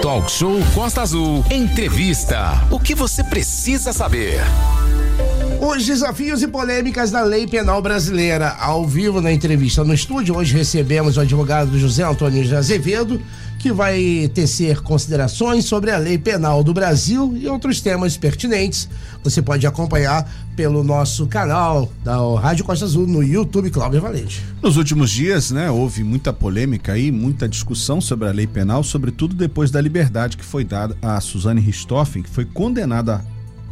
Talk Show Costa Azul. Entrevista. O que você precisa saber? Os desafios e polêmicas da lei penal brasileira. Ao vivo na entrevista no estúdio, hoje recebemos o advogado José Antônio de Azevedo, que vai tecer considerações sobre a lei penal do Brasil e outros temas pertinentes. Você pode acompanhar pelo nosso canal da Rádio Costa Azul no YouTube Cláudio Valente. Nos últimos dias, né, houve muita polêmica aí, muita discussão sobre a lei penal, sobretudo depois da liberdade que foi dada a Suzane Richthofen, que foi condenada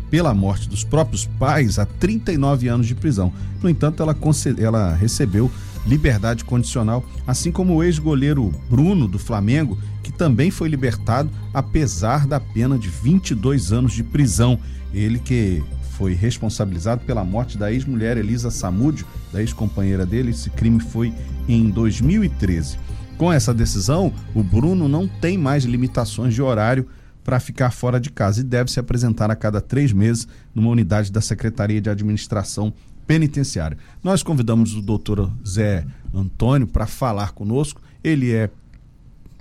pela morte dos próprios pais a 39 anos de prisão. No entanto, ela, ela recebeu liberdade condicional, assim como o ex-goleiro Bruno do Flamengo, que também foi libertado apesar da pena de 22 anos de prisão. Ele que foi responsabilizado pela morte da ex-mulher Elisa Samúdio, da ex-companheira dele. Esse crime foi em 2013. Com essa decisão, o Bruno não tem mais limitações de horário para ficar fora de casa e deve se apresentar a cada três meses numa unidade da Secretaria de Administração Penitenciária. Nós convidamos o doutor Zé Antônio para falar conosco. Ele é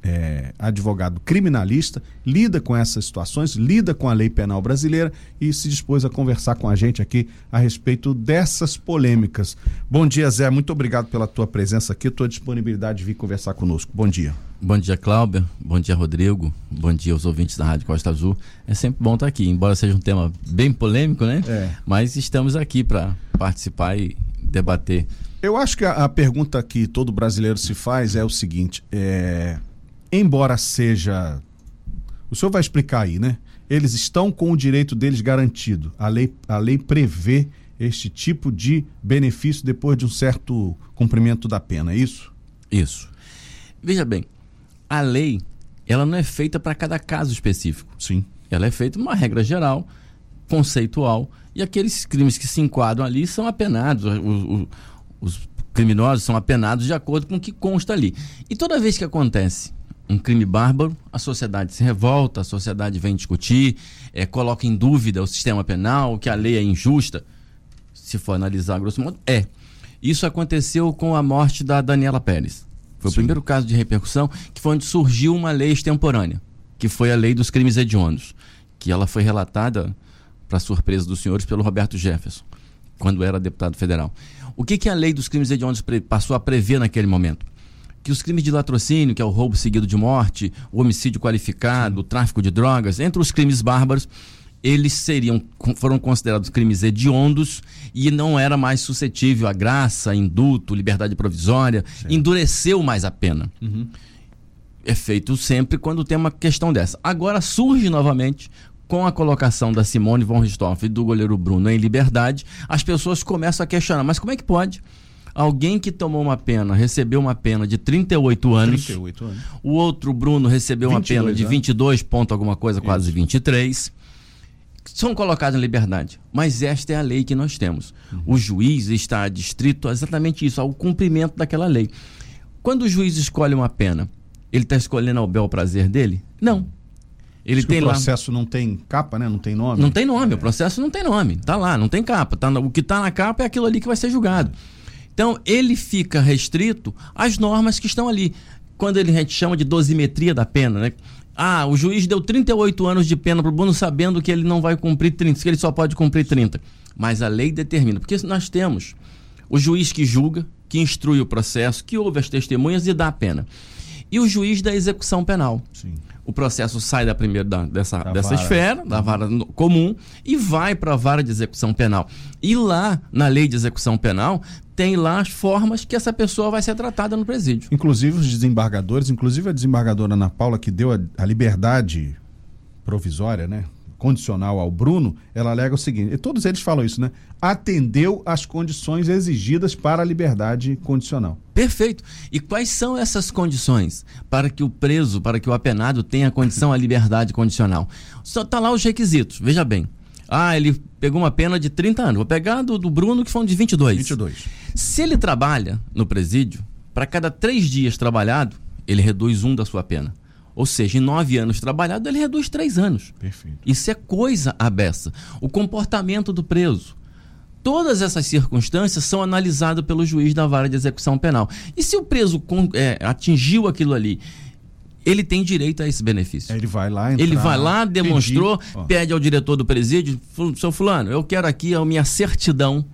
é, advogado criminalista, lida com essas situações, lida com a lei penal brasileira e se dispôs a conversar com a gente aqui a respeito dessas polêmicas. Bom dia, Zé. Muito obrigado pela tua presença aqui, tua disponibilidade de vir conversar conosco. Bom dia. Bom dia, Cláudia. Bom dia, Rodrigo. Bom dia aos ouvintes da Rádio Costa Azul. É sempre bom estar aqui, embora seja um tema bem polêmico, né? É. Mas estamos aqui para participar e debater. Eu acho que a, a, pergunta que todo brasileiro se faz é o seguinte: é, embora seja. O senhor vai explicar aí, né? Eles estão com o direito deles garantido. A lei, a lei prevê este tipo de benefício depois de um certo cumprimento da pena, é isso? Isso. Veja bem, a lei, ela não é feita para cada caso específico. Sim. Ela é feita uma regra geral, conceitual, e aqueles crimes que se enquadram ali são apenados. Os, os, os criminosos são apenados de acordo com o que consta ali. E toda vez que acontece um crime bárbaro, a sociedade se revolta, a sociedade vem discutir, é, coloca em dúvida o sistema penal, que a lei é injusta. Se for analisar grosso modo, é. Isso aconteceu com a morte da Daniela Pérez. Foi Sim. o primeiro caso de repercussão, que foi onde surgiu uma lei extemporânea, que foi a lei dos crimes hediondos, que ela foi relatada, para surpresa dos senhores, pelo Roberto Jefferson, quando era deputado federal. O que, que a lei dos crimes hediondos passou a prever naquele momento? Que os crimes de latrocínio, que é o roubo seguido de morte, o homicídio qualificado, o tráfico de drogas, entre os crimes bárbaros, eles seriam foram considerados crimes hediondos e não era mais suscetível a graça, indulto, liberdade provisória, certo. endureceu mais a pena. Uhum. É feito sempre quando tem uma questão dessa. Agora surge novamente com a colocação da Simone von Richthofen e do goleiro Bruno em liberdade, as pessoas começam a questionar, mas como é que pode? Alguém que tomou uma pena, recebeu uma pena de 38 anos. 38 anos. O outro, Bruno, recebeu 22, uma pena de 22 né? ponto alguma coisa, Isso. quase 23. São colocados em liberdade. Mas esta é a lei que nós temos. Uhum. O juiz está adstrito a exatamente isso, ao cumprimento daquela lei. Quando o juiz escolhe uma pena, ele está escolhendo ao bel prazer dele? Não. Ele tem o processo lá... não tem capa, né? Não tem nome. Não tem nome, é. o processo não tem nome. Tá lá, não tem capa. Tá, o que está na capa é aquilo ali que vai ser julgado. Então, ele fica restrito às normas que estão ali. Quando ele, a gente chama de dosimetria da pena, né? Ah, o juiz deu 38 anos de pena para o Bruno sabendo que ele não vai cumprir 30, que ele só pode cumprir 30. Mas a lei determina. Porque nós temos o juiz que julga, que instrui o processo, que ouve as testemunhas e dá a pena. E o juiz da execução penal. Sim. O processo sai da primeira da, dessa, da dessa vara. esfera, da vara comum, e vai para a vara de execução penal. E lá, na lei de execução penal, tem lá as formas que essa pessoa vai ser tratada no presídio. Inclusive os desembargadores, inclusive a desembargadora Ana Paula, que deu a, a liberdade provisória, né? condicional ao Bruno, ela alega o seguinte, e todos eles falam isso, né? Atendeu às condições exigidas para a liberdade condicional. Perfeito. E quais são essas condições para que o preso, para que o apenado tenha condição à liberdade condicional? Só tá lá os requisitos. Veja bem. Ah, ele pegou uma pena de 30 anos. Vou pegar do, do Bruno, que foi de 22. 22. Se ele trabalha no presídio, para cada três dias trabalhado, ele reduz um da sua pena. Ou seja, em nove anos trabalhado, ele reduz três anos. Perfeito. Isso é coisa abessa. O comportamento do preso. Todas essas circunstâncias são analisadas pelo juiz da vara de execução penal. E se o preso é, atingiu aquilo ali ele tem direito a esse benefício. Ele vai lá, entrar, Ele vai lá, demonstrou, pedir, pede ao diretor do presídio, "Fu- seu fulano, eu quero aqui a minha certidão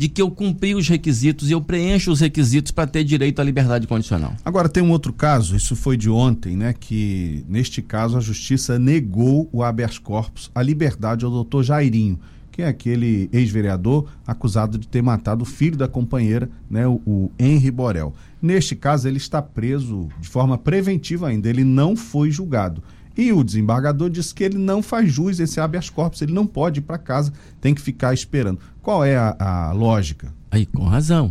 de que eu cumpri os requisitos e eu preencho os requisitos para ter direito à liberdade condicional. Agora tem um outro caso, isso foi de ontem, né? Que neste caso a justiça negou o habeas corpus, a liberdade ao doutor Jairinho, que é aquele ex-vereador acusado de ter matado o filho da companheira, né? O, o Henry Borel. Neste caso, ele está preso de forma preventiva ainda, ele não foi julgado. E o desembargador disse que ele não faz jus esse habeas corpus, ele não pode ir para casa, tem que ficar esperando. Qual é a, a lógica? Aí, com razão.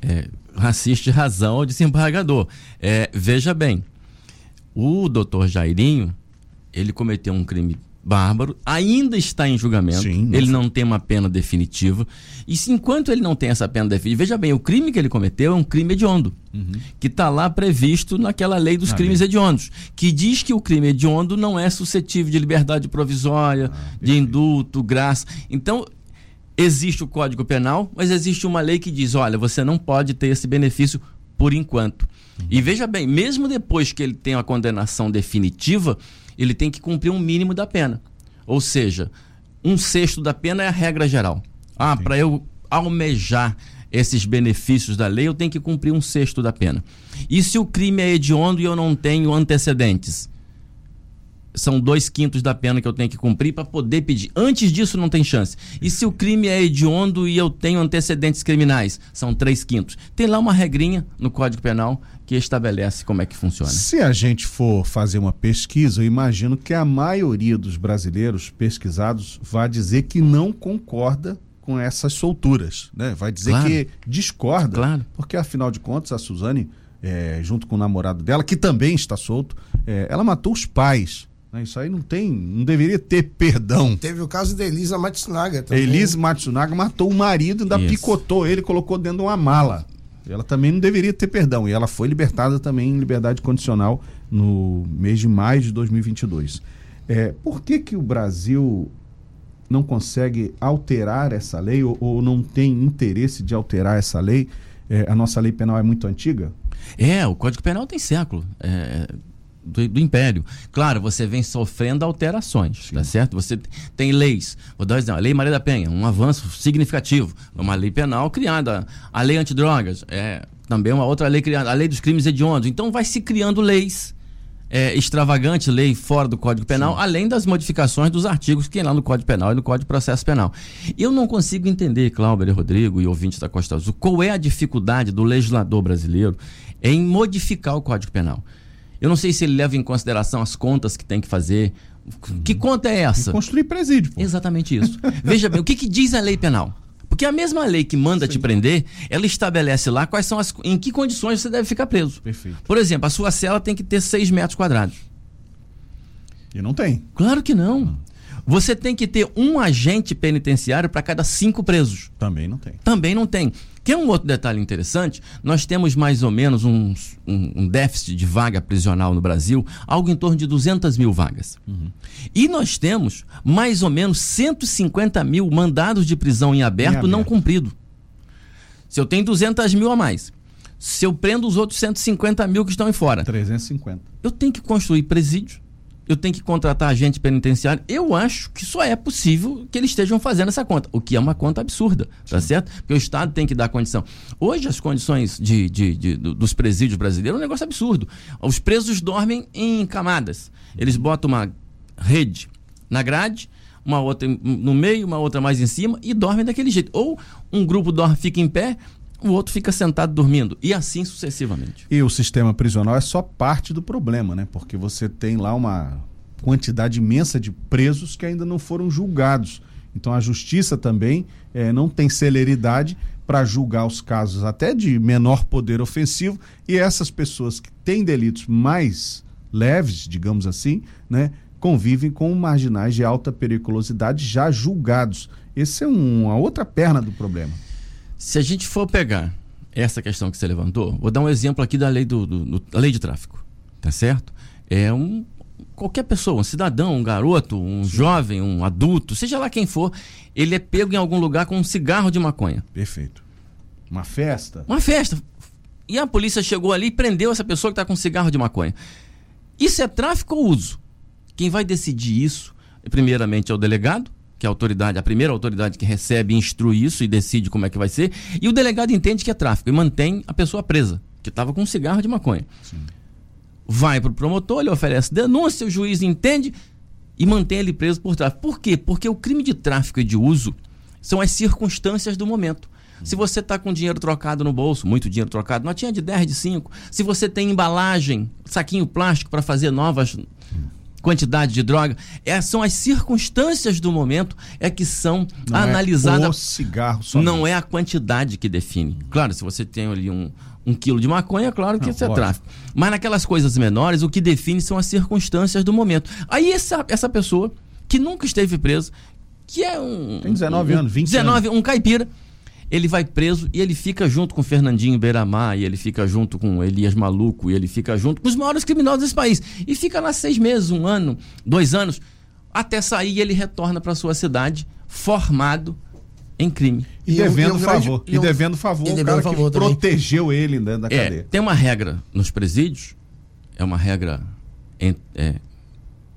É, assiste razão ao desembargador. É, veja bem, o doutor Jairinho, ele cometeu um crime bárbaro, ainda está em julgamento, Sim, ele não tem uma pena definitiva. E se enquanto ele não tem essa pena definitiva, veja bem, o crime que ele cometeu é um crime hediondo, que está lá previsto naquela lei dos Na crimes lei. hediondos, que diz que o crime hediondo não é suscetível de liberdade provisória, de indulto, graça. Então, existe o Código Penal, mas existe uma lei que diz: olha, você não pode ter esse benefício por enquanto. E veja bem, mesmo depois que ele tem a condenação definitiva, ele tem que cumprir um mínimo da pena. Ou seja, um sexto da pena é a regra geral. Ah, para eu almejar esses benefícios da lei, eu tenho que cumprir um sexto da pena. E se o crime é hediondo e eu não tenho antecedentes? São dois quintos da pena que eu tenho que cumprir para poder pedir. Antes disso, não tem chance. E se o crime é hediondo e eu tenho antecedentes criminais? São três quintos. Tem lá uma regrinha no Código Penal que estabelece como é que funciona. Se a gente for fazer uma pesquisa, eu imagino que a maioria dos brasileiros pesquisados vai dizer que não concorda com essas solturas, né? Vai dizer Claro. que discorda, Claro. porque afinal de contas a Suzane, é, junto com o namorado dela, que também está solto, é, ela matou os pais. Né? Isso aí não tem, não deveria ter perdão. Teve o caso da Elisa Matsunaga também. Elise Matsunaga matou o marido, ainda Isso. picotou ele, colocou dentro de uma mala. Ela também não deveria ter perdão. E ela foi libertada também em liberdade condicional no mês de maio de 2022. É, por que, que o Brasil não consegue alterar essa lei ou, ou não tem interesse de alterar essa lei? É, a nossa lei penal é muito antiga? É, o Código Penal tem século. é, do, do Império. Claro, você vem sofrendo alterações, tá certo? Você tem leis. Vou dar um exemplo. A Lei Maria da Penha, um avanço significativo. Uma lei penal criada. A Lei Antidrogas, é também uma outra lei criada. A Lei dos Crimes Hediondos. Então vai se criando leis é, extravagantes, lei fora do Código Penal, além das modificações dos artigos que tem lá no Código Penal e no Código de Processo Penal. Eu não consigo entender, Cláudio e Rodrigo e ouvintes da Costa Azul, qual é a dificuldade do legislador brasileiro em modificar o Código Penal. Eu não sei se ele leva em consideração as contas que tem que fazer. Que conta é essa? Construir presídio. Pô. Exatamente isso. Veja bem, o que, que diz a lei penal? Porque a mesma lei que manda te prender, ela estabelece lá quais são as. em que condições você deve ficar preso. Perfeito. Por exemplo, a sua cela tem que ter 6 metros quadrados. E não tem. Claro que não. Você tem que ter um agente penitenciário para cada cinco presos. Também não tem. Também não tem. Quer um outro detalhe interessante? Nós temos mais ou menos um, um, um déficit de vaga prisional no Brasil, algo em torno de 200 mil vagas. E nós temos mais ou menos 150 mil mandados de prisão em aberto, Em não aberto. cumprido. Se eu tenho 200 mil a mais, se eu prendo os outros 150 mil que estão em fora, 350. eu tenho que construir presídio, eu tenho que contratar agente penitenciário. Eu acho que só é possível que eles estejam fazendo essa conta, o que é uma conta absurda, tá certo? Porque o Estado tem que dar condição. Hoje, as condições de, de- de- do- dos presídios brasileiros é um negócio absurdo. Os presos dormem em camadas. Eles botam uma rede na grade, uma outra no meio, uma outra mais em cima e dormem daquele jeito. Ou um grupo dorme, fica em pé, o outro fica sentado dormindo. E assim sucessivamente. E o sistema prisional é só parte do problema, né? Porque você tem lá uma quantidade imensa de presos que ainda não foram julgados. Então a justiça também eh, não tem celeridade para julgar os casos até de menor poder ofensivo e essas pessoas que têm delitos mais leves, digamos assim, né, convivem com marginais de alta periculosidade já julgados. Essa é um- uma outra perna do problema. Se a gente for pegar essa questão que você levantou, vou dar um exemplo aqui da lei do, do- do- da lei de tráfico, tá certo? É um qualquer pessoa, um cidadão, um garoto, um jovem, um adulto, seja lá quem for, ele é pego em algum lugar com um cigarro de maconha. Perfeito. Uma festa. Uma festa. E a polícia chegou ali e prendeu essa pessoa que está com um cigarro de maconha. Isso é tráfico ou uso? Quem vai decidir isso, primeiramente, é o delegado, que é a autoridade, a primeira autoridade que recebe e instrui isso e decide como é que vai ser, e o delegado entende que é tráfico e mantém a pessoa presa, que estava com um cigarro de maconha. Sim. Vai para o promotor, ele oferece denúncia, o juiz entende e mantém ele preso por tráfico. Por quê? Porque o crime de tráfico e de uso são as circunstâncias do momento. Se você está com dinheiro trocado no bolso, muito dinheiro trocado, notinha de 10, de 5. Se você tem embalagem, saquinho plástico para fazer novas quantidades de droga, é, são as circunstâncias do momento é que são não é analisadas. É o cigarro somente. Não é a quantidade que define. Claro, se você tem ali um, um quilo de maconha, é claro que não, isso pode. é tráfico. Mas naquelas coisas menores, o que define são as circunstâncias do momento. Aí essa, essa pessoa que nunca esteve presa, que é um. Tem 19 um, anos, 20 19, anos. um caipira ele vai preso e ele fica junto com Fernandinho Beiramar, e ele fica junto com Elias Maluco, e ele fica junto com os maiores criminosos desse país. E fica lá seis meses, um ano, dois anos, até sair e ele retorna para sua cidade formado em crime. E, devendo favor. e devendo favor e devendo favor protegeu ele dentro da é, cadeia. Tem uma regra nos presídios, é uma regra é,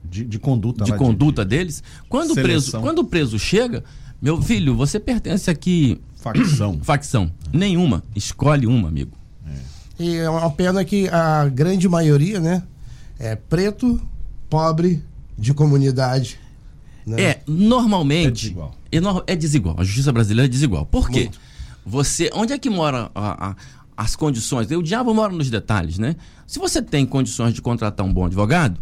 de, de, conduta, de conduta de, deles. Quando o, preso, quando o preso chega, meu filho, você pertence aqui Facção. Facção. Nenhuma. Escolhe uma, amigo. É. E é uma pena que a grande maioria, né? É preto, pobre, de comunidade. Né? É, normalmente. É desigual. É, desigual. A justiça brasileira é desigual. Por quê? Muito. Você. Onde é que mora a, a, as condições? O diabo mora nos detalhes, né? Se você tem condições de contratar um bom advogado,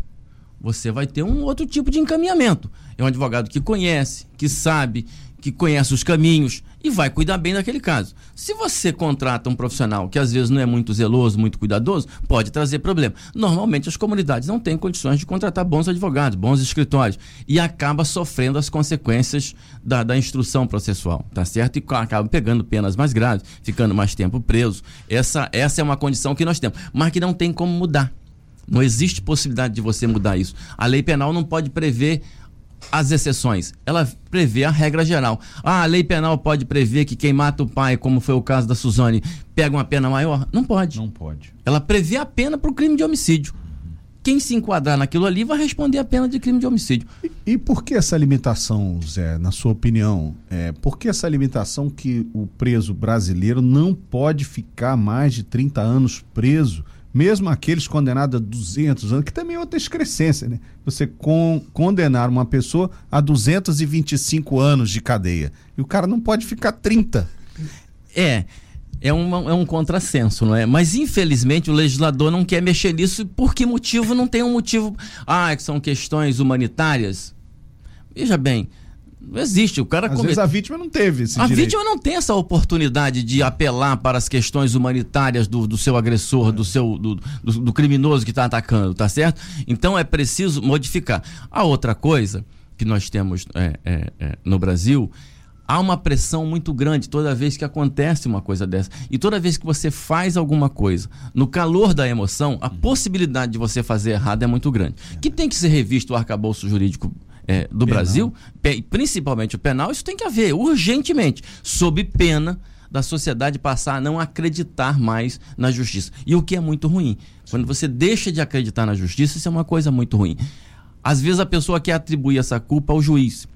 você vai ter um outro tipo de encaminhamento. É um advogado que conhece, que sabe, que conhece os caminhos e vai cuidar bem daquele caso. Se você contrata um profissional que às vezes não é muito zeloso, muito cuidadoso, pode trazer problema. Normalmente as comunidades não têm condições de contratar bons advogados, bons escritórios e acaba sofrendo as consequências da, da instrução processual, tá certo? E acaba pegando penas mais graves, ficando mais tempo preso. Essa, essa é uma condição que nós temos, mas que não tem como mudar. Não existe possibilidade de você mudar isso. A lei penal não pode prever as exceções. Ela prevê a regra geral. Ah, a lei penal pode prever que quem mata o pai, como foi o caso da Suzane, pega uma pena maior? Não pode. Não pode. Ela prevê a pena para o crime de homicídio. Quem se enquadrar naquilo ali vai responder a pena de crime de homicídio. E, e por que essa limitação, Zé, na sua opinião? É, por que essa limitação que o preso brasileiro não pode ficar mais de 30 anos preso? Mesmo aqueles condenados a 200 anos, que também é outra excrescência, né? Você con condenar uma pessoa a 225 anos de cadeia. E o cara não pode ficar 30. É. É, uma, é um contrassenso, não é? Mas infelizmente o legislador não quer mexer nisso. Por que motivo? Não tem um motivo. Ah, que são questões humanitárias. Veja bem, não existe. O cara Às vezes a vítima não teve esse A direito. vítima não tem essa oportunidade de apelar para as questões humanitárias do, do seu agressor, é. do seu do, do, do criminoso que está atacando, tá certo? Então é preciso modificar. A outra coisa que nós temos é, é, é, no Brasil há uma pressão muito grande toda vez que acontece uma coisa dessa. E toda vez que você faz alguma coisa, no calor da emoção, a possibilidade de você fazer errado é muito grande. Que tem que ser revisto o arcabouço jurídico é, do penal. Brasil, principalmente o penal, isso tem que haver urgentemente, sob pena da sociedade passar a não acreditar mais na justiça. E o que é muito ruim. Quando você deixa de acreditar na justiça, isso é uma coisa muito ruim. Às vezes a pessoa quer atribuir essa culpa ao juiz.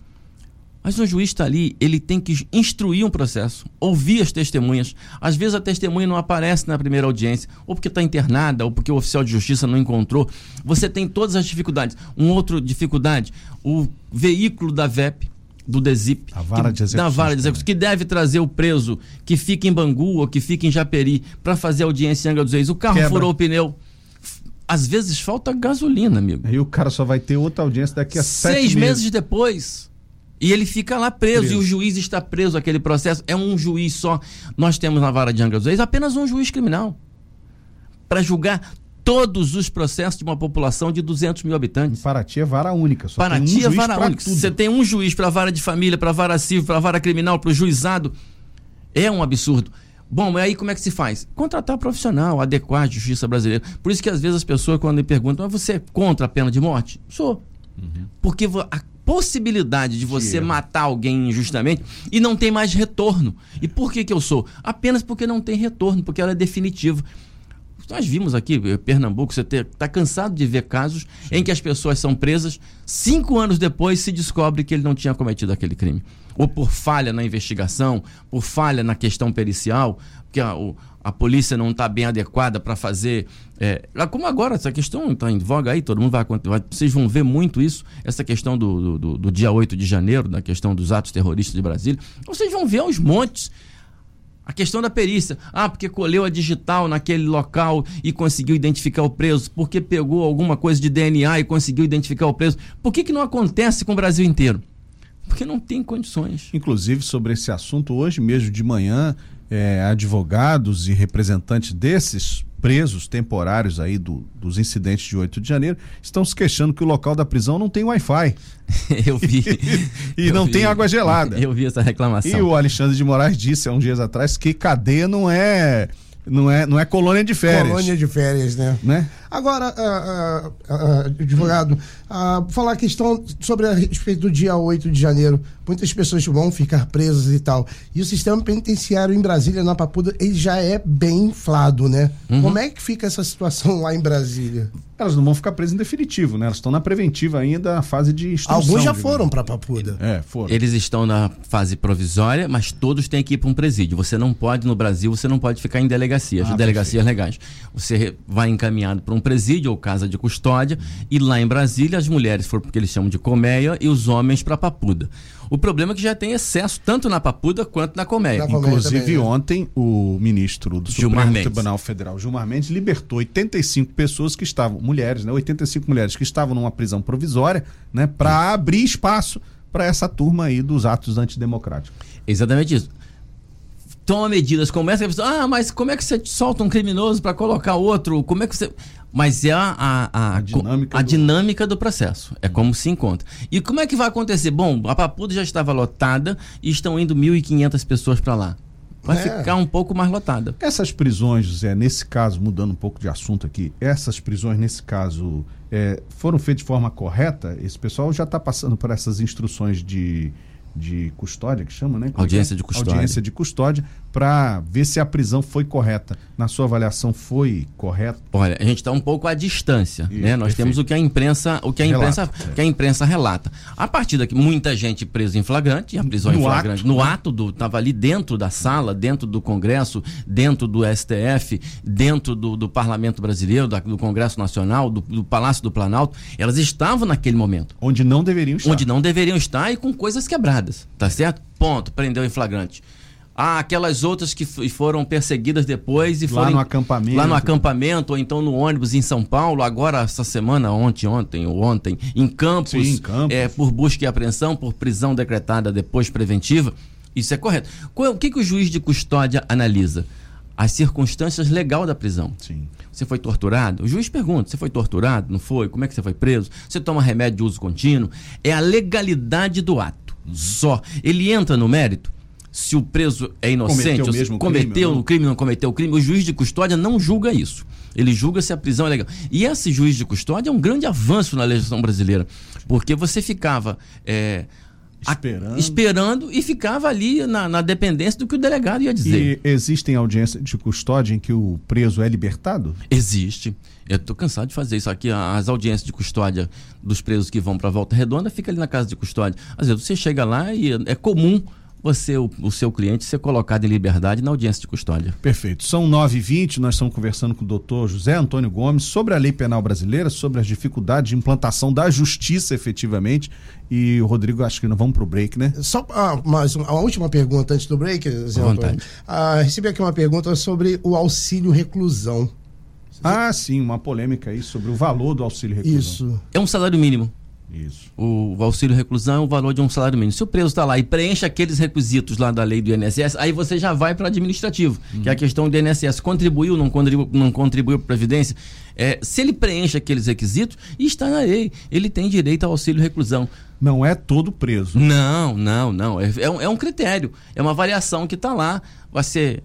Mas o juiz está ali, ele tem que instruir um processo, ouvir as testemunhas. Às vezes a testemunha não aparece na primeira audiência, ou porque está internada, ou porque o oficial de justiça não encontrou. Você tem todas as dificuldades. Um outro dificuldade, o veículo da VEP, do DESIP, a vara de execução, da vara de execução, que deve trazer o preso que fica em Bangu ou que fica em Japeri para fazer audiência em Angra dos Reis. O carro Quebra. furou o pneu às vezes falta gasolina, amigo. E o cara só vai ter outra audiência daqui a seis meses. meses depois. E ele fica lá preso, preso, e o juiz está preso aquele processo. É um juiz só. Nós temos na vara de Angra dos Reis apenas um juiz criminal para julgar todos os processos de uma população de 200 mil habitantes. Em Paraty é vara única. Só Paraty tem um é vara única. Tudo. Você tem um juiz para vara de família, para vara civil, para vara criminal, para o juizado. É um absurdo. Bom, mas aí como é que se faz? Contratar profissional, adequar a justiça brasileira. Por isso que às vezes as pessoas, quando me perguntam, mas você é contra a pena de morte? Sou. Uhum. Porque a possibilidade de você matar alguém injustamente e não tem mais retorno. E por que, que eu sou? Apenas porque não tem retorno, porque ela é definitiva. Nós vimos aqui, eh, Pernambuco, você está cansado de ver casos em que as pessoas são presas, cinco anos depois se descobre que ele não tinha cometido aquele crime. Ou por falha na investigação, por falha na questão pericial, porque a, o, a polícia não está bem adequada para fazer. É, como agora, essa questão está em voga aí, todo mundo vai, vai. Vocês vão ver muito isso, essa questão do, do, do dia 8 de janeiro, da questão dos atos terroristas de Brasília. Vocês vão ver aos montes a questão da perícia. Ah, porque colheu a digital naquele local e conseguiu identificar o preso. Porque pegou alguma coisa de DNA e conseguiu identificar o preso. Por que, que não acontece com o Brasil inteiro? Porque não tem condições. Inclusive, sobre esse assunto, hoje mesmo de manhã, é, advogados e representantes desses presos temporários aí do, dos incidentes de 8 de janeiro estão se queixando que o local da prisão não tem Wi-Fi. Eu vi. e eu não vi. tem água gelada. Eu vi essa reclamação. E o Alexandre de Moraes disse há uns dias atrás que cadeia não é não é, não é colônia de férias. Colônia de férias, né? né? Agora, uh, uh, uh, advogado, falar a questão sobre a respeito do dia 8 de janeiro. Muitas pessoas vão ficar presas e tal. E o sistema penitenciário em Brasília, na Papuda, ele já é bem inflado, né? Uhum. Como é que fica essa situação lá em Brasília? Elas não vão ficar presas em definitivo, né? Elas estão na preventiva ainda, na fase de instrução. Alguns já foram para Papuda. É, foram. Eles estão na fase provisória, mas todos têm que ir para um presídio. Você não pode, no Brasil, você não pode ficar em delegacias, ah, delegacias perfeito. legais. Você vai encaminhado para um presídio ou casa de custódia, e lá em Brasília as mulheres foram porque eles chamam de colmeia e os homens para Papuda. O problema é que já tem excesso tanto na Papuda quanto na colmeia. Inclusive, também, né? ontem, o ministro do Gilmar Supremo Mendes. Tribunal Federal, Gilmar Mendes, libertou 85 pessoas que estavam, mulheres, né? 85 mulheres que estavam numa prisão provisória, né? Para abrir espaço para essa turma aí dos atos antidemocráticos. Exatamente isso toma medidas como essa, ah, mas como é que você solta um criminoso para colocar outro? Como é que você. Mas é a, a, a, a dinâmica, a do... dinâmica do processo. É como se encontra. E como é que vai acontecer? Bom, a Papuda já estava lotada e estão indo 1.500 pessoas para lá. Vai é. ficar um pouco mais lotada. Essas prisões, José, nesse caso, mudando um pouco de assunto aqui, essas prisões, nesse caso, é, foram feitas de forma correta? Esse pessoal já está passando por essas instruções de de custódia, que chama, né? Como é audiência é? de custódia. Audiência de custódia, para ver se a prisão foi correta. Na sua avaliação, foi correta? Olha, a gente está um pouco à distância, Isso, né? Nós perfeito. temos o que a imprensa, o que a imprensa, relata, que a imprensa relata. A partir daqui, muita gente presa em flagrante, a prisão no em flagrante, ato, no né? ato do, estava ali dentro da sala, dentro do Congresso, dentro do STF, dentro do, do Parlamento Brasileiro, da, do Congresso Nacional, do, do Palácio do Planalto, elas estavam naquele momento. Onde não deveriam estar. Onde não deveriam estar e com coisas quebradas tá certo? Ponto, prendeu em flagrante. Ah, aquelas outras que foram perseguidas depois e lá foram. no acampamento. Lá no acampamento, ou então no ônibus em São Paulo, agora essa semana, ontem, ontem ou ontem, em Campos, Sim, em Campos. É, por busca e apreensão, por prisão decretada depois preventiva. Isso é correto. O que, que o juiz de custódia analisa? As circunstâncias legal da prisão. Sim. Você foi torturado? O juiz pergunta: você foi torturado? Não foi? Como é que você foi preso? Você toma remédio de uso contínuo? É a legalidade do ato só. Ele entra no mérito se o preso é inocente, cometeu, mesmo cometeu crime, o crime, não cometeu o crime, o juiz de custódia não julga isso. Ele julga se a prisão é legal. E esse juiz de custódia é um grande avanço na legislação brasileira, porque você ficava é, esperando. A, esperando e ficava ali na, na, dependência do que o delegado ia dizer. E existem audiências de custódia em que o preso é libertado? Existe. Eu estou cansado de fazer isso aqui. As audiências de custódia dos presos que vão para a Volta Redonda fica ali na casa de custódia. Às vezes você chega lá e é comum você, o, o, seu cliente, ser colocado em liberdade na audiência de custódia. Perfeito. São 9h20, nós estamos conversando com o doutor José Antônio Gomes sobre a lei penal brasileira, sobre as dificuldades de implantação da justiça efetivamente. E o Rodrigo, acho que não vamos para o break, né? Só ah, mais uma, a última pergunta antes do break, Zé Antônio. Ah, recebi aqui uma pergunta sobre o auxílio reclusão. Ah, sim, uma polêmica aí sobre o valor do auxílio reclusão. Isso. É um salário mínimo. Isso. O, o auxílio reclusão é o valor de um salário mínimo. Se o preso está lá e preenche aqueles requisitos lá da lei do INSS, aí você já vai para administrativo, uhum. que é a questão do INSS. Contribuiu, não contribuiu, não contribuiu para a Previdência? É, se ele preenche aqueles requisitos, está na lei. Ele tem direito ao auxílio reclusão. Não é todo preso. Não, não, não. É, é, um, é um critério. É uma avaliação que está lá. Vai ser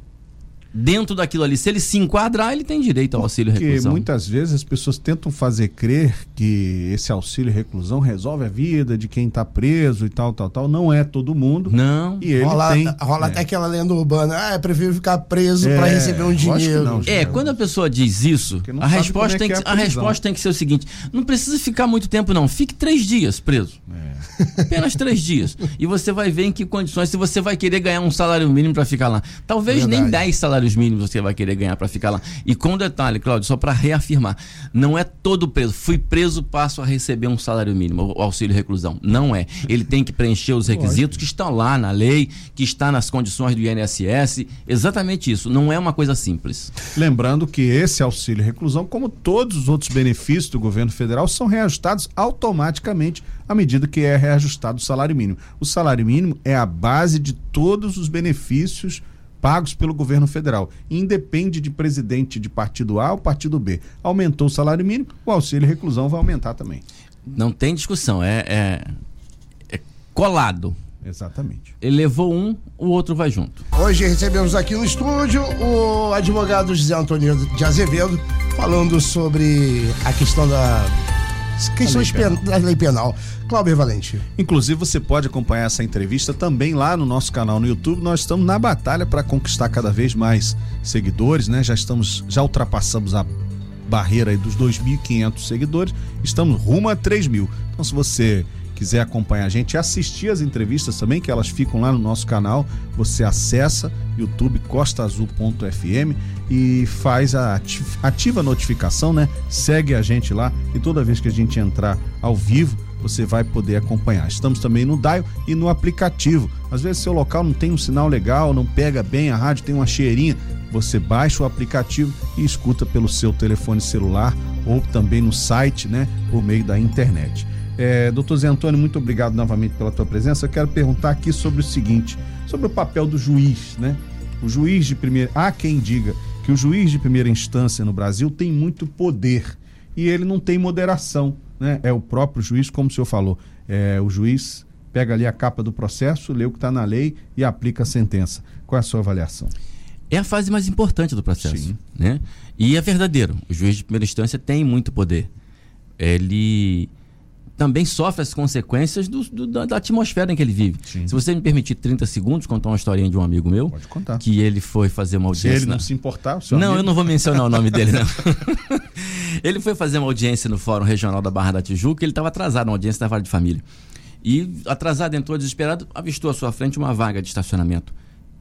dentro daquilo ali. Se ele se enquadrar, ele tem direito ao auxílio Porque reclusão. muitas vezes as pessoas tentam fazer crer que esse auxílio reclusão resolve a vida de quem está preso e tal, tal, tal. Não é todo mundo. Não. E ele rola tem. rola é. até aquela lenda urbana. Ah, eu prefiro ficar preso É, pra receber um dinheiro. não, É, quando a pessoa diz isso, a resposta, é tem que que, é a a resposta tem que ser o seguinte: não precisa ficar muito tempo, não. Fique três dias preso. É. Apenas três dias. E você vai ver em que condições, se você vai querer ganhar um salário mínimo para ficar lá. Talvez nem Verdade. 10 salários mínimos você vai querer ganhar para ficar lá. E com detalhe, Cláudio, só para reafirmar: não é todo preso. Fui preso, passo a receber um salário mínimo, o auxílio reclusão. Não é. Ele tem que preencher os requisitos que estão lá na lei, que está nas condições do INSS. Exatamente isso. Não é uma coisa simples. Lembrando que esse auxílio reclusão, como todos os outros benefícios do governo federal, são reajustados automaticamente à medida que é reajustado o salário mínimo. O salário mínimo é a base de todos os benefícios pagos pelo governo federal. Independe de presidente de partido A ou partido B. Aumentou o salário mínimo, o auxílio reclusão vai aumentar também. Não tem discussão. É, é, é colado. Exatamente. Ele levou um, o outro vai junto. Hoje recebemos aqui no estúdio o advogado José Antônio de Azevedo falando sobre a questão da questões lei penal. pen- da lei penal. Cláudio Valente. Inclusive, você pode acompanhar essa entrevista também lá no nosso canal no YouTube. Nós estamos na batalha para conquistar cada vez mais seguidores, né? Já estamos, já ultrapassamos a barreira dos 2.500 seguidores. Estamos rumo a 3 mil. Então, se você quiser acompanhar a gente assistir as entrevistas também, que elas ficam lá no nosso canal, você acessa YouTube costaazul.fm e faz a ati- ativa a notificação, né? Segue a gente lá e toda vez que a gente entrar ao vivo, você vai poder acompanhar. Estamos também no Dial e no aplicativo. Às vezes seu local não tem um sinal legal, não pega bem a rádio, tem uma cheirinha. Você baixa o aplicativo e escuta pelo seu telefone celular ou também no site, né, por meio da internet. É, doutor Zé Antônio, muito obrigado novamente pela tua presença. Eu quero perguntar aqui sobre o seguinte, sobre o papel do juiz, né? O juiz de primeira, há quem diga que o juiz de primeira instância no Brasil tem muito poder e ele não tem moderação, né? É o próprio juiz, como o senhor falou, é, o juiz pega ali a capa do processo, lê o que está na lei e aplica a sentença. Qual é a sua avaliação? É a fase mais importante do processo. Sim. Né? E é verdadeiro. O juiz de primeira instância tem muito poder. Ele também sofre as consequências do- do- da, atmosfera em que ele vive. Sim. Se você me permitir 30 segundos, contar uma historinha de um amigo meu. Pode contar. Que ele foi fazer uma Se audiência. ele não na- se importar, o seu Não, amigo- eu não vou mencionar o nome dele, não. ele foi fazer uma audiência no Fórum Regional da Barra da Tijuca, ele estava atrasado, uma audiência da Vara de Família. E, atrasado, entrou desesperado, avistou à sua frente uma vaga de estacionamento.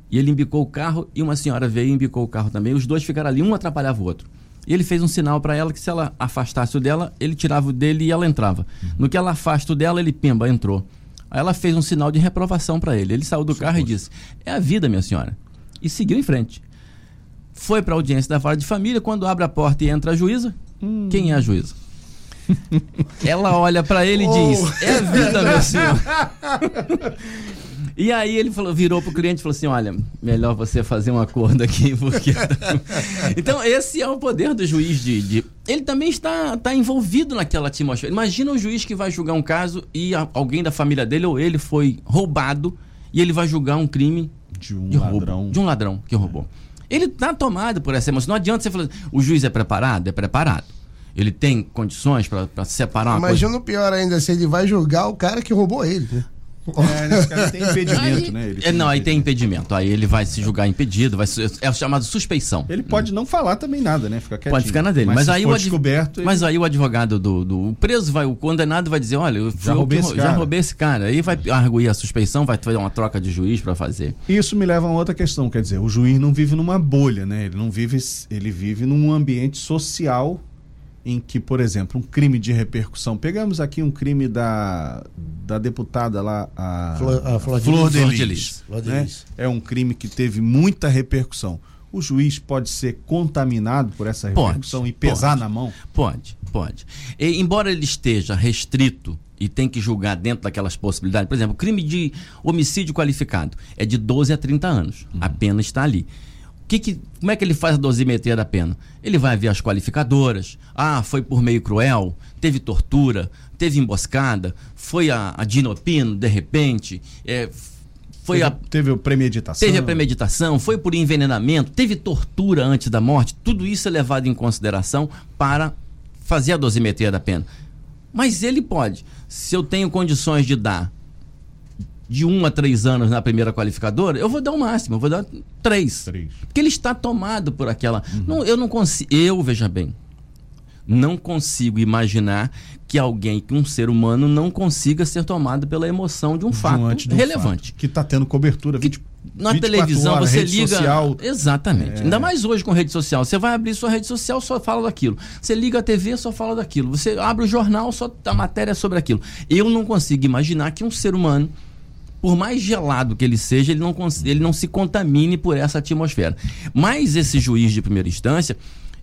E ele embicou o carro e uma senhora veio e embicou o carro também. Os dois ficaram ali, um atrapalhava o outro. E ele fez um sinal para ela que se ela afastasse o dela, ele tirava o dele e ela entrava. No que ela afasta o dela, ele pimba, entrou. Aí ela fez um sinal de reprovação para ele. Ele saiu do carro e disse: É a vida, minha senhora. E seguiu em frente. Foi para a audiência da vara de família. Quando abre a porta e entra a juíza, quem é a juíza? Ela olha para ele e diz: É a vida, meu senhor. E aí ele falou, virou pro cliente e falou assim: olha, melhor você fazer um acordo aqui, porque. então, esse é o poder do juiz de. de- Ele também está, está envolvido naquela atmosfera. Imagina o juiz que vai julgar um caso e a- alguém da família dele ou ele foi roubado e ele vai julgar um crime de um de roubo, ladrão. de um ladrão que roubou. Ele está tomado por essa emoção. Não adianta você falar, o juiz é preparado? É preparado. Ele tem condições para separar uma coisa. Imagina o pior ainda, se ele vai julgar o cara que roubou ele, né? É, nesse caso tem impedimento, Aí- né? Ele é, não, aí tem impedimento. Aí ele vai se julgar impedido, vai ser- é o chamado suspeição. Ele pode não falar também nada, né? Fica quietinho. Pode ficar na dele. Mas, se aí, o adv- descoberto, ele- mas aí o advogado do, do o preso vai, o condenado vai dizer, olha, eu Já roubei esse já cara. roubei esse cara. Aí vai arguir a suspeição, vai fazer uma troca de juiz para fazer. Isso me leva a uma outra questão, quer dizer, o juiz não vive numa bolha, né? Ele não vive, ele vive num ambiente social em que, por exemplo, um crime de repercussão. Pegamos aqui um crime da, da deputada lá, a Flor- a Flor de Flor Lis. de Flor de Lis, Lis. Flor de né? Lis. É um crime que teve muita repercussão. O juiz pode ser contaminado por essa Pode, repercussão e pesar pode. na mão? Pode, pode. E, embora ele esteja restrito e tem que julgar dentro daquelas possibilidades, por exemplo, crime de homicídio qualificado é de 12 a 30 anos. A pena está ali. Que que, como é que ele faz a dosimetria da pena? Ele vai ver as qualificadoras. Ah, foi por meio cruel, teve tortura, teve emboscada, foi a, a dinopino, de repente, é, Foi teve, a, teve premeditação. Teve a premeditação, foi por envenenamento, teve tortura antes da morte. Tudo isso é levado em consideração para fazer a dosimetria da pena. Mas ele pode, se eu tenho condições de dar de um a três anos na primeira qualificadora, eu vou dar o máximo, eu vou dar três. Três. Porque ele está tomado por aquela. Não, eu não consigo. Eu, veja bem, não consigo imaginar que alguém, que um ser humano, não consiga ser tomado pela emoção de um fato de um relevante. fato que está tendo cobertura. 20, Na 24 televisão horas, você liga. social. Exatamente. É. Ainda mais hoje com rede social. Você vai abrir sua rede social, só fala daquilo. Você liga a TV, só fala daquilo. Você abre o jornal, só a matéria é sobre aquilo. Eu não consigo imaginar que um ser humano, por mais gelado que ele seja, ele não, ele não se contamine por essa atmosfera. Mas esse juiz de primeira instância,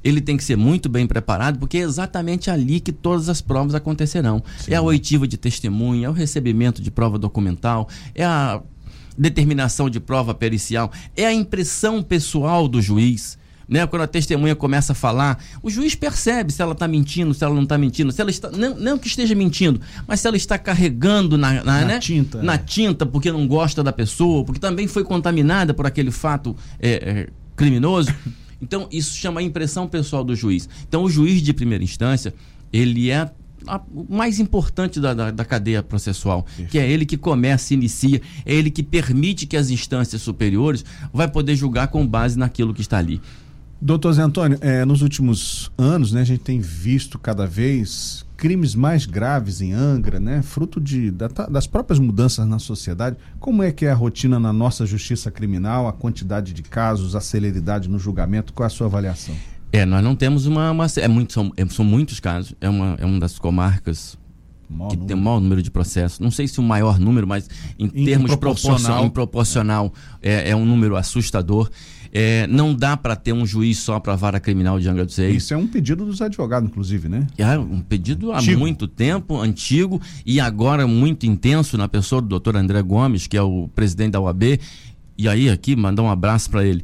ele tem que ser muito bem preparado, porque é exatamente ali que todas as provas acontecerão. É a oitiva de testemunha, é o recebimento de prova documental, é a determinação de prova pericial, é a impressão pessoal do juiz. Né? Quando a testemunha começa a falar, o juiz percebe se ela está mentindo, se ela não está mentindo, se ela está. Não, não que esteja mentindo, mas se ela está carregando na, na, Na né? tinta, Na é. tinta porque não gosta da pessoa, porque também foi contaminada por aquele fato é, é, criminoso. Então, isso chama a impressão pessoal do juiz. Então, o juiz de primeira instância, ele é a- o mais importante da, da, da cadeia processual, que é ele que começa, inicia, é ele que permite que as instâncias superiores vai poder julgar com base naquilo que está ali. Doutor Zé Antônio, eh, nos últimos anos, né, a gente tem visto cada vez crimes mais graves em Angra, né, fruto de, da- das próprias mudanças na sociedade. Como é que é a rotina na nossa justiça criminal, a quantidade de casos, a celeridade no julgamento? Qual é a sua avaliação? É, nós não temos uma. uma é muito, são, é- são muitos casos. É uma, é uma das comarcas Maior que número. tem o maior número de processos. Não sei se o maior número, mas em, Em termos proporcional. proporcional, em proporcional é, é um número assustador. É, não dá para ter um juiz só para a vara criminal de Angra dos Reis. Isso é um pedido dos advogados, inclusive, né? É um pedido há Antigo. muito tempo, antigo, e agora muito intenso na pessoa do doutor André Gomes, que é o presidente da UAB. E aí, aqui, mandar um abraço para ele.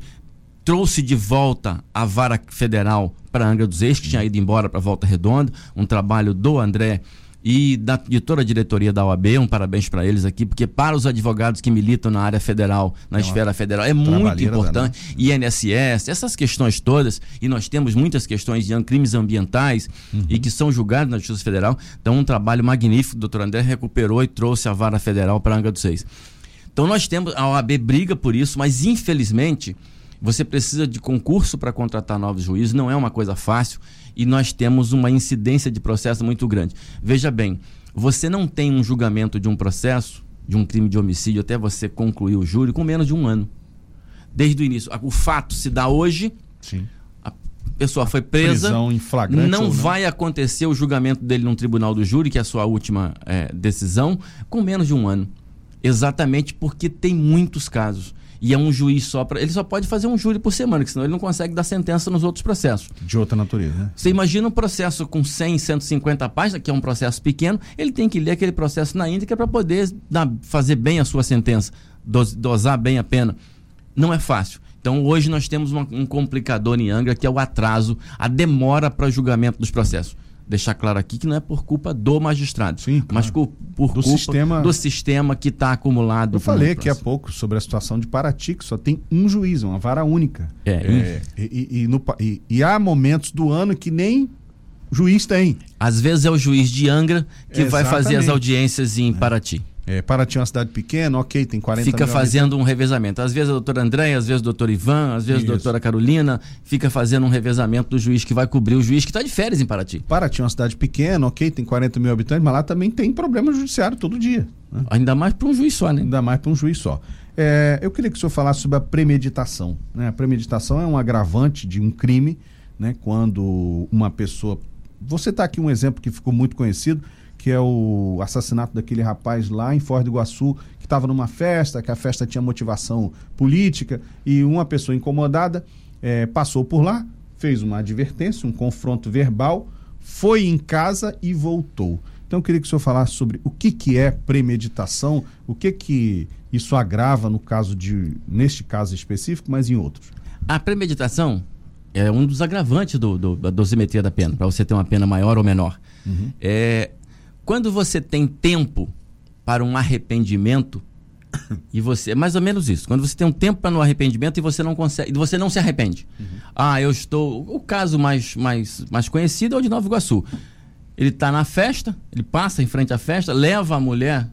Trouxe de volta a vara federal para Angra dos Reis, que tinha ido embora para Volta Redonda. Um trabalho do André e da, de toda a diretoria da OAB. Um parabéns para eles aqui, porque para os advogados que militam na área federal, na esfera federal, é muito importante. INSS, essas questões todas, e nós temos muitas questões de crimes ambientais e que são julgados na Justiça Federal. Então, um trabalho magnífico, o doutor André recuperou e trouxe a vara federal para Angra dos Reis. Então, nós temos, a OAB briga por isso, mas infelizmente, você precisa de concurso para contratar novos juízes, não é uma coisa fácil, e nós temos uma incidência de processo muito grande. Veja bem, você não tem um julgamento de um processo, de um crime de homicídio, até você concluir o júri, com menos de um ano desde o início. O fato se dá hoje, Sim. a pessoa foi presa. Prisão em flagrante Não não. vai acontecer o julgamento dele num tribunal do júri, que é a sua última eh, decisão, com menos de um ano. Exatamente porque tem muitos casos. E é um juiz só para. Ele só pode fazer um júri por semana, que senão ele não consegue dar sentença nos outros processos. De outra natureza, né? Você imagina um processo com 100, 150 páginas, que é um processo pequeno, ele tem que ler aquele processo na íntegra para poder dar- fazer bem a sua sentença, dos- dosar bem a pena. Não é fácil. Então, hoje nós temos uma- um complicador em Angra, que é o atraso, a demora para julgamento dos processos. Deixar claro aqui que não é por culpa do magistrado, Sim, claro. mas cu- por Do culpa sistema- do sistema que está acumulado. Eu falei aqui há pouco sobre a situação de Paraty, que só tem um juiz, uma vara única. É, e, e- e no e- e há momentos do ano que nem juiz tem. Às vezes é o juiz de Angra que vai fazer as Exatamente. audiências em Paraty. É, Paraty é uma cidade pequena, ok, tem 40 fica fazendo um revezamento. Às vezes a doutora André, às vezes o doutor Ivan, às vezes a Isso. doutora Carolina, fica fazendo um revezamento do juiz que vai cobrir o juiz que está de férias em Paraty. Paraty é uma cidade pequena, ok, tem 40 mil habitantes, mas lá também tem problema judiciário todo dia. né? Ainda mais para um juiz só, né? Ainda mais para um juiz só. É, eu queria que o senhor falasse sobre a premeditação. Né? A premeditação é um agravante de um crime, né? quando uma pessoa. Você está aqui um exemplo que ficou muito conhecido, que é o assassinato daquele rapaz lá em Foz do Iguaçu, que estava numa festa, que a festa tinha motivação política, e uma pessoa incomodada eh, passou por lá, fez uma advertência, um confronto verbal, foi em casa e voltou. Então eu queria que o senhor falasse sobre o que, que é premeditação, o que que isso agrava no caso de, neste caso específico, mas em outros. A premeditação é um dos agravantes do, do- da dosimetria da pena, para você ter uma pena maior ou menor. É, quando você tem tempo para um arrependimento, E você, é mais ou menos isso. Quando você tem um tempo para no arrependimento e você não consegue, e você não se arrepende. Uhum. Ah, eu estou. O caso mais, mais, mais conhecido é o de Nova Iguaçu. Ele está na festa, ele passa em frente à festa, leva a mulher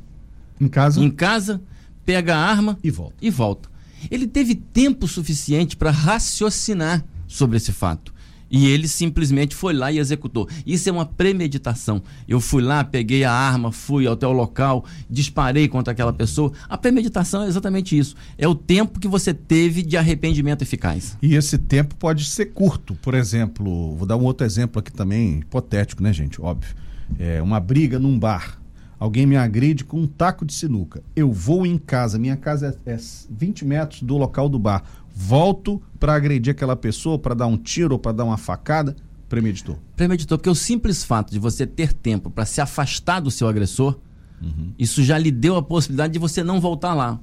em casa, em casa pega a arma e volta. E volta. Ele teve tempo suficiente para raciocinar sobre esse fato. E ele simplesmente foi lá e executou. Isso é uma premeditação. Eu fui lá, peguei a arma, fui até o local, disparei contra aquela pessoa. A premeditação é exatamente isso. É o tempo que você teve de arrependimento eficaz. E esse tempo pode ser curto. Por exemplo, vou dar um outro exemplo aqui também, hipotético, né, gente? Óbvio. É uma briga num bar. Alguém me agride com um taco de sinuca. Eu vou em casa, minha casa é, é 20 metros do local do bar volto para agredir aquela pessoa, para dar um tiro ou para dar uma facada, premeditou. Premeditou, porque o simples fato de você ter tempo para se afastar do seu agressor, uhum. isso já lhe deu a possibilidade de você não voltar lá.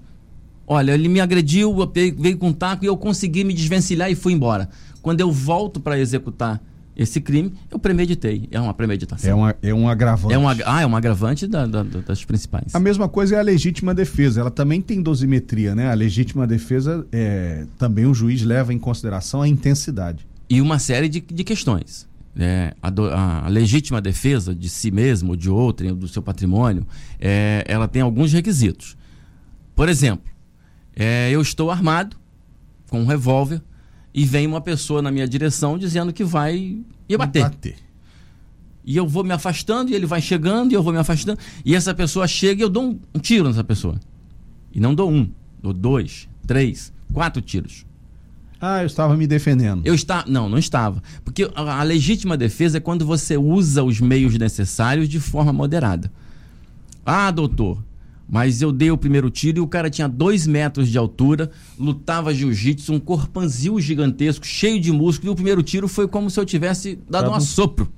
Olha, ele me agrediu, veio com um taco e eu consegui me desvencilhar e fui embora. Quando eu volto para executar esse crime, eu premeditei. É uma premeditação. É, uma, é um agravante. É um, ah, é um agravante da, da, das principais. A mesma coisa é a legítima defesa. Ela também tem dosimetria, né? A legítima defesa, é, também o juiz leva em consideração a intensidade. E uma série de, de questões. É, a, do, a, legítima defesa de si mesmo, de outrem, do seu patrimônio, é, ela tem alguns requisitos. Por exemplo, é, eu estou armado com um revólver e vem uma pessoa na minha direção dizendo que vai me bater. bater. E eu vou me afastando, e ele vai chegando, e eu vou me afastando. E essa pessoa chega e eu dou um, um tiro nessa pessoa. E não dou um, dou dois, três, quatro tiros. Ah, eu estava me defendendo. Eu está, não, não estava, porque a, a legítima defesa é quando você usa os meios necessários de forma moderada. Ah, doutor, mas eu dei o primeiro tiro e o cara tinha dois metros de altura, lutava jiu-jitsu, um corpanzil gigantesco, cheio de músculo, e o primeiro tiro foi como se eu tivesse dado um assopro.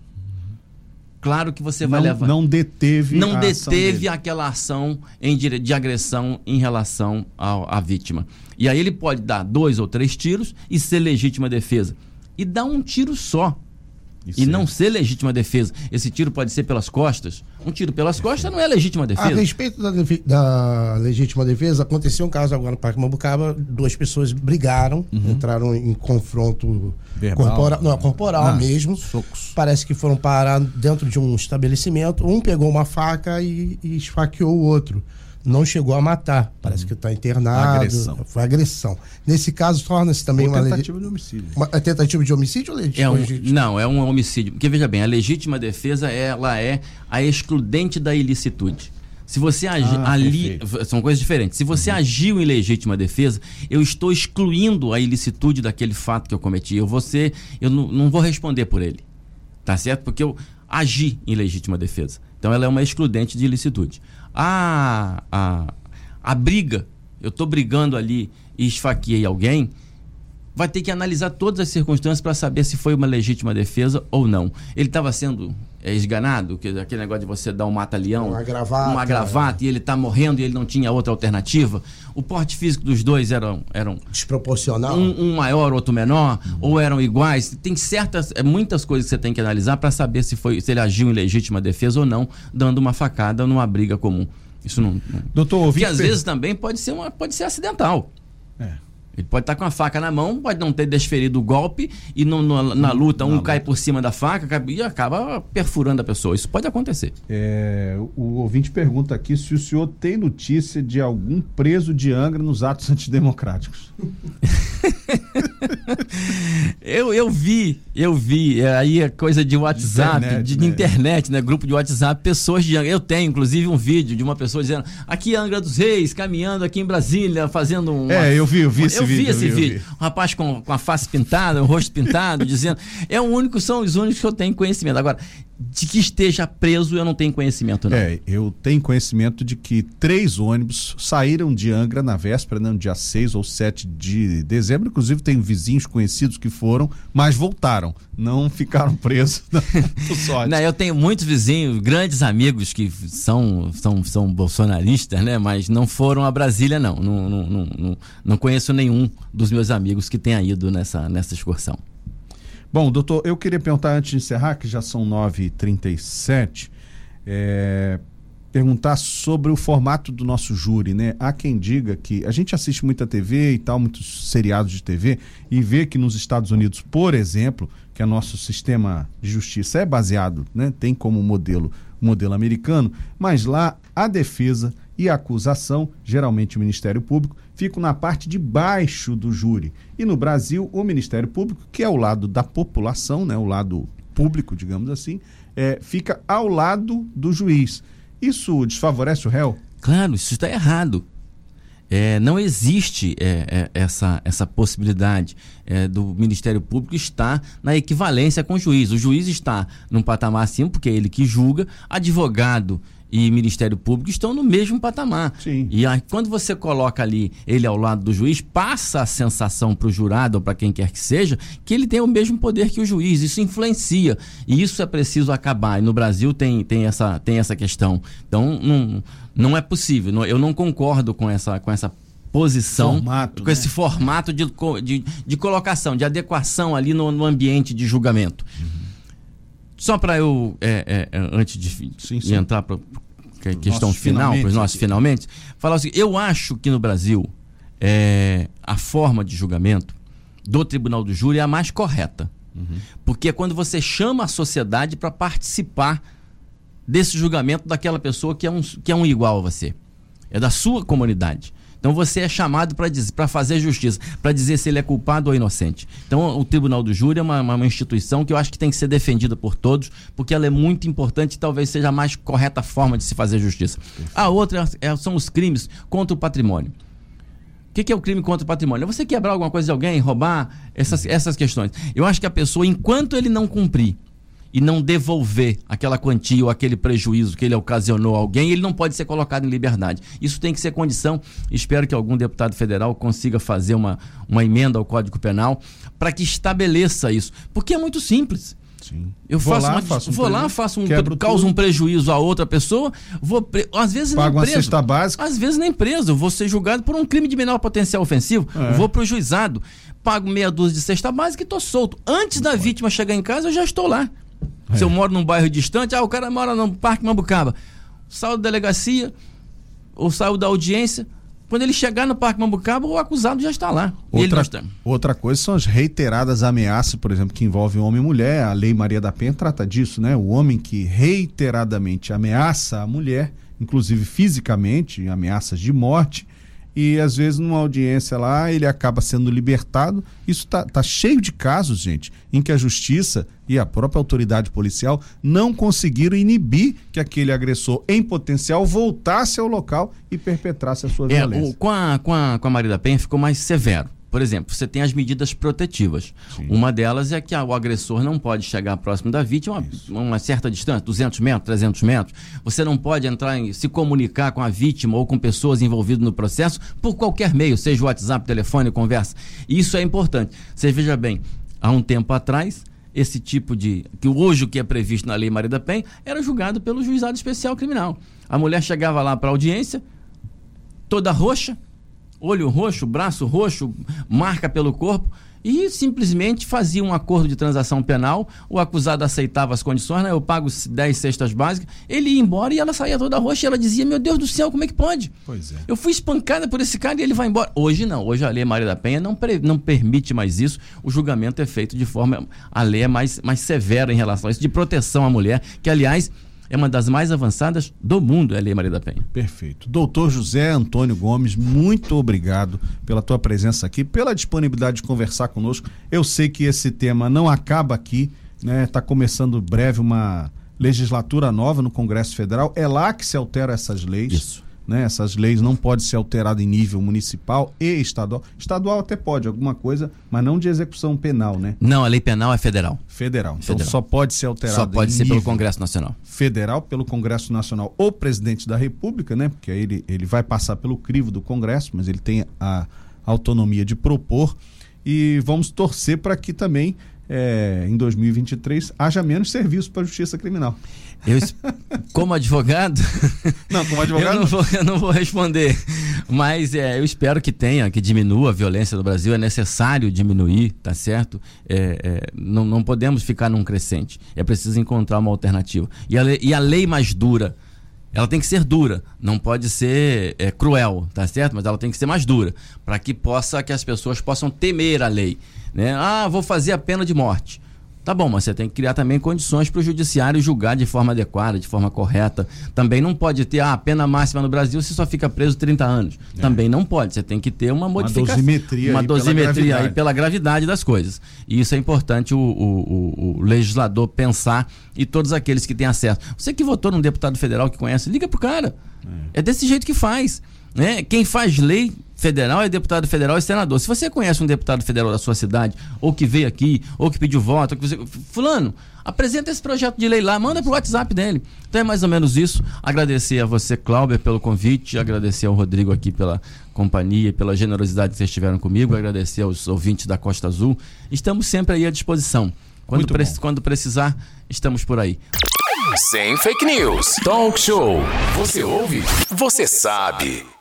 Claro que você vai não, levar. Não deteve Não deteve ação aquela ação em, de agressão em relação à vítima. E aí ele pode dar dois ou três tiros e ser legítima defesa. E dar um tiro só e não ser legítima defesa. Esse tiro pode ser pelas costas. Um tiro pelas costas não é legítima defesa. A respeito da, da legítima defesa, aconteceu um caso agora no Parque Mambucaba, duas pessoas brigaram, uhum. entraram em confronto corporal, não, corporal ah, mesmo. Socos. Parece que foram parar dentro de um estabelecimento. Um pegou uma faca e, e esfaqueou o outro não chegou a matar. Parece uhum. que está internado. Agressão. Foi agressão. Nesse caso, torna-se também ou uma. Tentativa de homicídio. Uma, tentativa de homicídio ou legítima? É um, não, é um homicídio. Porque veja bem, a legítima defesa ela é a excludente da ilicitude. Se você agir ah, ali. São coisas diferentes. Se você uhum. agiu em legítima defesa, eu estou excluindo a ilicitude daquele fato que eu cometi. Eu vou ser, eu não, não vou responder por ele. Tá certo? Porque eu agi em legítima defesa. Então ela é uma excludente de ilicitude a, a, a briga, eu estou brigando ali e esfaqueei alguém, vai ter que analisar todas as circunstâncias para saber se foi uma legítima defesa ou não. Ele estava sendo é, esganado, que, aquele negócio de você dar um mata-leão, uma gravata, uma gravata é. e ele está morrendo e ele não tinha outra alternativa. O porte físico dos dois eram, eram desproporcional, um, um maior, outro menor, uhum. ou eram iguais. Tem certas, é, muitas coisas que você tem que analisar para saber se foi, se ele agiu em legítima defesa ou não, dando uma facada numa briga comum. Isso não. não... Doutor, que às vezes também pode ser uma, pode ser acidental. É. Ele pode estar com a faca na mão, pode não ter desferido o golpe e no, no, na luta um cai por cima da faca e acaba perfurando a pessoa. Isso pode acontecer. É, o ouvinte pergunta aqui se o senhor tem notícia de algum preso de Angra nos atos antidemocráticos. eu, eu vi, eu vi. É, aí é coisa de WhatsApp, internet, de, de né? internet, né? Grupo de WhatsApp, pessoas de Angra. Eu tenho, inclusive, um vídeo de uma pessoa dizendo: aqui Angra dos Reis, caminhando aqui em Brasília, fazendo um. É, eu vi, eu vi esse eu vídeo. Vi esse vi, vídeo. Um rapaz com, com a face pintada, o rosto pintado, dizendo. É o único, são os únicos que eu tenho conhecimento. Agora, de que esteja preso, eu não tenho conhecimento, não. É, eu tenho conhecimento de que três ônibus saíram de Angra na véspera, no dia 6 ou 7 de dezembro. Inclusive, tenho vizinhos conhecidos que foram, mas voltaram. Não ficaram presos. sorte. não, eu tenho muitos vizinhos, grandes amigos que são, são, são bolsonaristas, né? Mas não foram a Brasília, não. Não, não, não, não, não conheço nenhum dos meus amigos que tenha ido nessa, nessa excursão. Bom, doutor, eu queria perguntar antes de encerrar, que já são 9h37, é, perguntar sobre o formato do nosso júri, né? Há quem diga que a gente assiste muita TV e tal, muitos seriados de TV e vê que nos Estados Unidos, por exemplo, que é nosso sistema de justiça é baseado, né? Tem como modelo modelo americano, mas lá a defesa e acusação, geralmente o Ministério Público, ficam na parte de baixo do júri. E no Brasil, o Ministério Público, que é o lado da população, né, o lado público, digamos assim, é, fica ao lado do juiz. Isso desfavorece o réu? Claro, isso está errado. É, não existe é, é, essa, essa possibilidade é, do Ministério Público estar na equivalência com o juiz. O juiz está num patamar acima, porque é ele que julga, advogado e Ministério Público estão no mesmo patamar. Sim. E aí, quando você coloca ali ele ao lado do juiz, passa a sensação para o jurado ou para quem quer que seja que ele tem o mesmo poder que o juiz. Isso influencia. E isso é preciso acabar. E no Brasil tem, tem, essa, tem essa questão. Então, não, não é possível. Eu não concordo com essa, com essa posição, formato, com né? esse formato de, de, de colocação, de adequação ali no, no ambiente de julgamento. Uhum. Só para eu, é, é, antes de, Sim, sim. entrar para a questão nossos final, para os nossos finalmente, falar seguinte, eu acho que no Brasil é, a forma de julgamento do Tribunal do Júri é a mais correta. Porque é quando você chama a sociedade para participar desse julgamento daquela pessoa que é, um, que é um igual a você. É da sua comunidade. Então você é chamado para fazer justiça, para dizer se ele é culpado ou inocente. Então o Tribunal do Júri é uma, uma, instituição que eu acho que tem que ser defendida por todos, porque ela é muito importante e talvez seja a mais correta forma de se fazer justiça. A outra é- são os crimes contra o patrimônio. O que, que é o crime contra o patrimônio? É você quebrar alguma coisa de alguém, roubar, essas, essas questões. Eu acho que a pessoa, enquanto ele não cumprir e não devolver aquela quantia ou aquele prejuízo que ele ocasionou a alguém, ele não pode ser colocado em liberdade. Isso tem que ser condição. Espero que algum deputado federal consiga fazer uma, uma emenda ao Código Penal para que estabeleça isso. Porque é muito simples. Sim. Eu Vou faço lá, uma, faço um vou lá, prejuízo, faço um causo tudo. um prejuízo a outra pessoa, vou pre- às vezes Pago nem uma preso. cesta básica. Às vezes nem preso, eu vou ser julgado por um crime de menor potencial ofensivo, É. vou pro juizado, pago meia dúzia de cesta básica e tô solto. Antes da vítima chegar em casa, eu já estou lá. Se É. eu moro num bairro distante, ah, o cara mora no Parque Mambucaba. Saiu da delegacia, ou saiu da audiência, quando ele chegar no Parque Mambucaba, o acusado já está lá. Outra, está. outra coisa são as reiteradas ameaças, por exemplo, que envolvem homem e mulher. A Lei Maria da Penha trata disso, né? O homem que reiteradamente ameaça a mulher, inclusive fisicamente, ameaças de morte, e às vezes numa audiência lá ele acaba sendo libertado. Isso tá, tá cheio de casos, gente, em que a justiça e a própria autoridade policial não conseguiram inibir que aquele agressor em potencial voltasse ao local e perpetrasse a sua É, violência. o- com, a, com, a, com a Maria da Penha ficou mais severo. Por exemplo, você tem as medidas protetivas. Sim. Uma delas é que a- o agressor não pode chegar próximo da vítima uma, uma certa distância, 200 metros, 300 metros. Você não pode entrar em se comunicar com a vítima ou com pessoas envolvidas no processo por qualquer meio, seja WhatsApp, telefone, conversa. Isso é importante. Você veja bem, há um tempo atrás, esse tipo de. que hoje o que é previsto na Lei Maria da Penha era julgado pelo juizado especial criminal. A mulher chegava lá para audiência, toda roxa, olho roxo, braço roxo, marca pelo corpo, e simplesmente fazia um acordo de transação penal, o acusado aceitava as condições, né? eu pago 10 cestas básicas, ele ia embora e ela saía toda roxa e ela dizia, meu Deus do céu, como é que pode? Pois é. Eu fui espancada por esse cara e ele vai embora. Hoje não, hoje a lei Maria da Penha não, pre- não permite mais isso, o julgamento é feito de forma, a lei é mais, mais severa em relação a isso, de proteção à mulher, que aliás é uma das mais avançadas do mundo, é a lei Maria da Penha. Perfeito. Doutor José Antônio Gomes, muito obrigado pela tua presença aqui, pela disponibilidade de conversar conosco. Eu sei que esse tema não acaba aqui, né? Está começando breve uma legislatura nova no Congresso Federal. É lá que se alteram essas leis. Isso. Né? Essas leis não podem ser alteradas em nível municipal e estadual. Estadual até pode, alguma coisa, mas não de execução penal, né? Não, a lei penal é federal. Federal. Então Federal. só pode ser alterada Só pode ser pelo Congresso Nacional. federal pelo Congresso Nacional ou presidente da República, né? Porque aí ele, ele vai passar pelo crivo do Congresso, mas ele tem a autonomia de propor. E vamos torcer para que também, é, em 2023, haja menos serviço para a justiça criminal. Eu, como advogado, Não, como eu, não vou, eu não vou responder. Mas é, eu espero que tenha, que diminua a violência no Brasil. É necessário diminuir, tá certo? É, é, não, não podemos ficar num crescente. É preciso encontrar uma alternativa. E a lei, e a lei mais dura, ela tem que ser dura, não pode ser é, cruel, tá certo? Mas ela tem que ser mais dura, para que possa que as pessoas possam temer a lei, né? Ah, vou fazer a pena de morte. Tá bom, mas você tem que criar também condições para o judiciário julgar de forma adequada, de forma correta. Também não pode ter ah, a pena máxima no Brasil, você só fica preso 30 anos. É. Também não pode. Você tem que ter uma modificação. Uma dosimetria, uma aí, dosimetria pela aí pela gravidade das coisas. E isso é importante o, o, o, o legislador pensar e todos aqueles que têm acesso. Você que votou num deputado federal que conhece, liga pro cara. É, é desse jeito que faz. Né? Quem faz lei federal é deputado federal e senador. Se você conhece um deputado federal da sua cidade, ou que veio aqui, ou que pediu voto, que você... fulano, apresenta esse projeto de lei lá, manda pro WhatsApp dele. Então é mais ou menos isso. Agradecer a você, Cláudio, pelo convite, agradecer ao Rodrigo aqui pela companhia, pela generosidade que vocês tiveram comigo, agradecer aos ouvintes da Costa Azul. Estamos sempre aí à disposição. Quando, pre quando precisar, estamos por aí. Sem fake news. Talk show. Você ouve? Você sabe.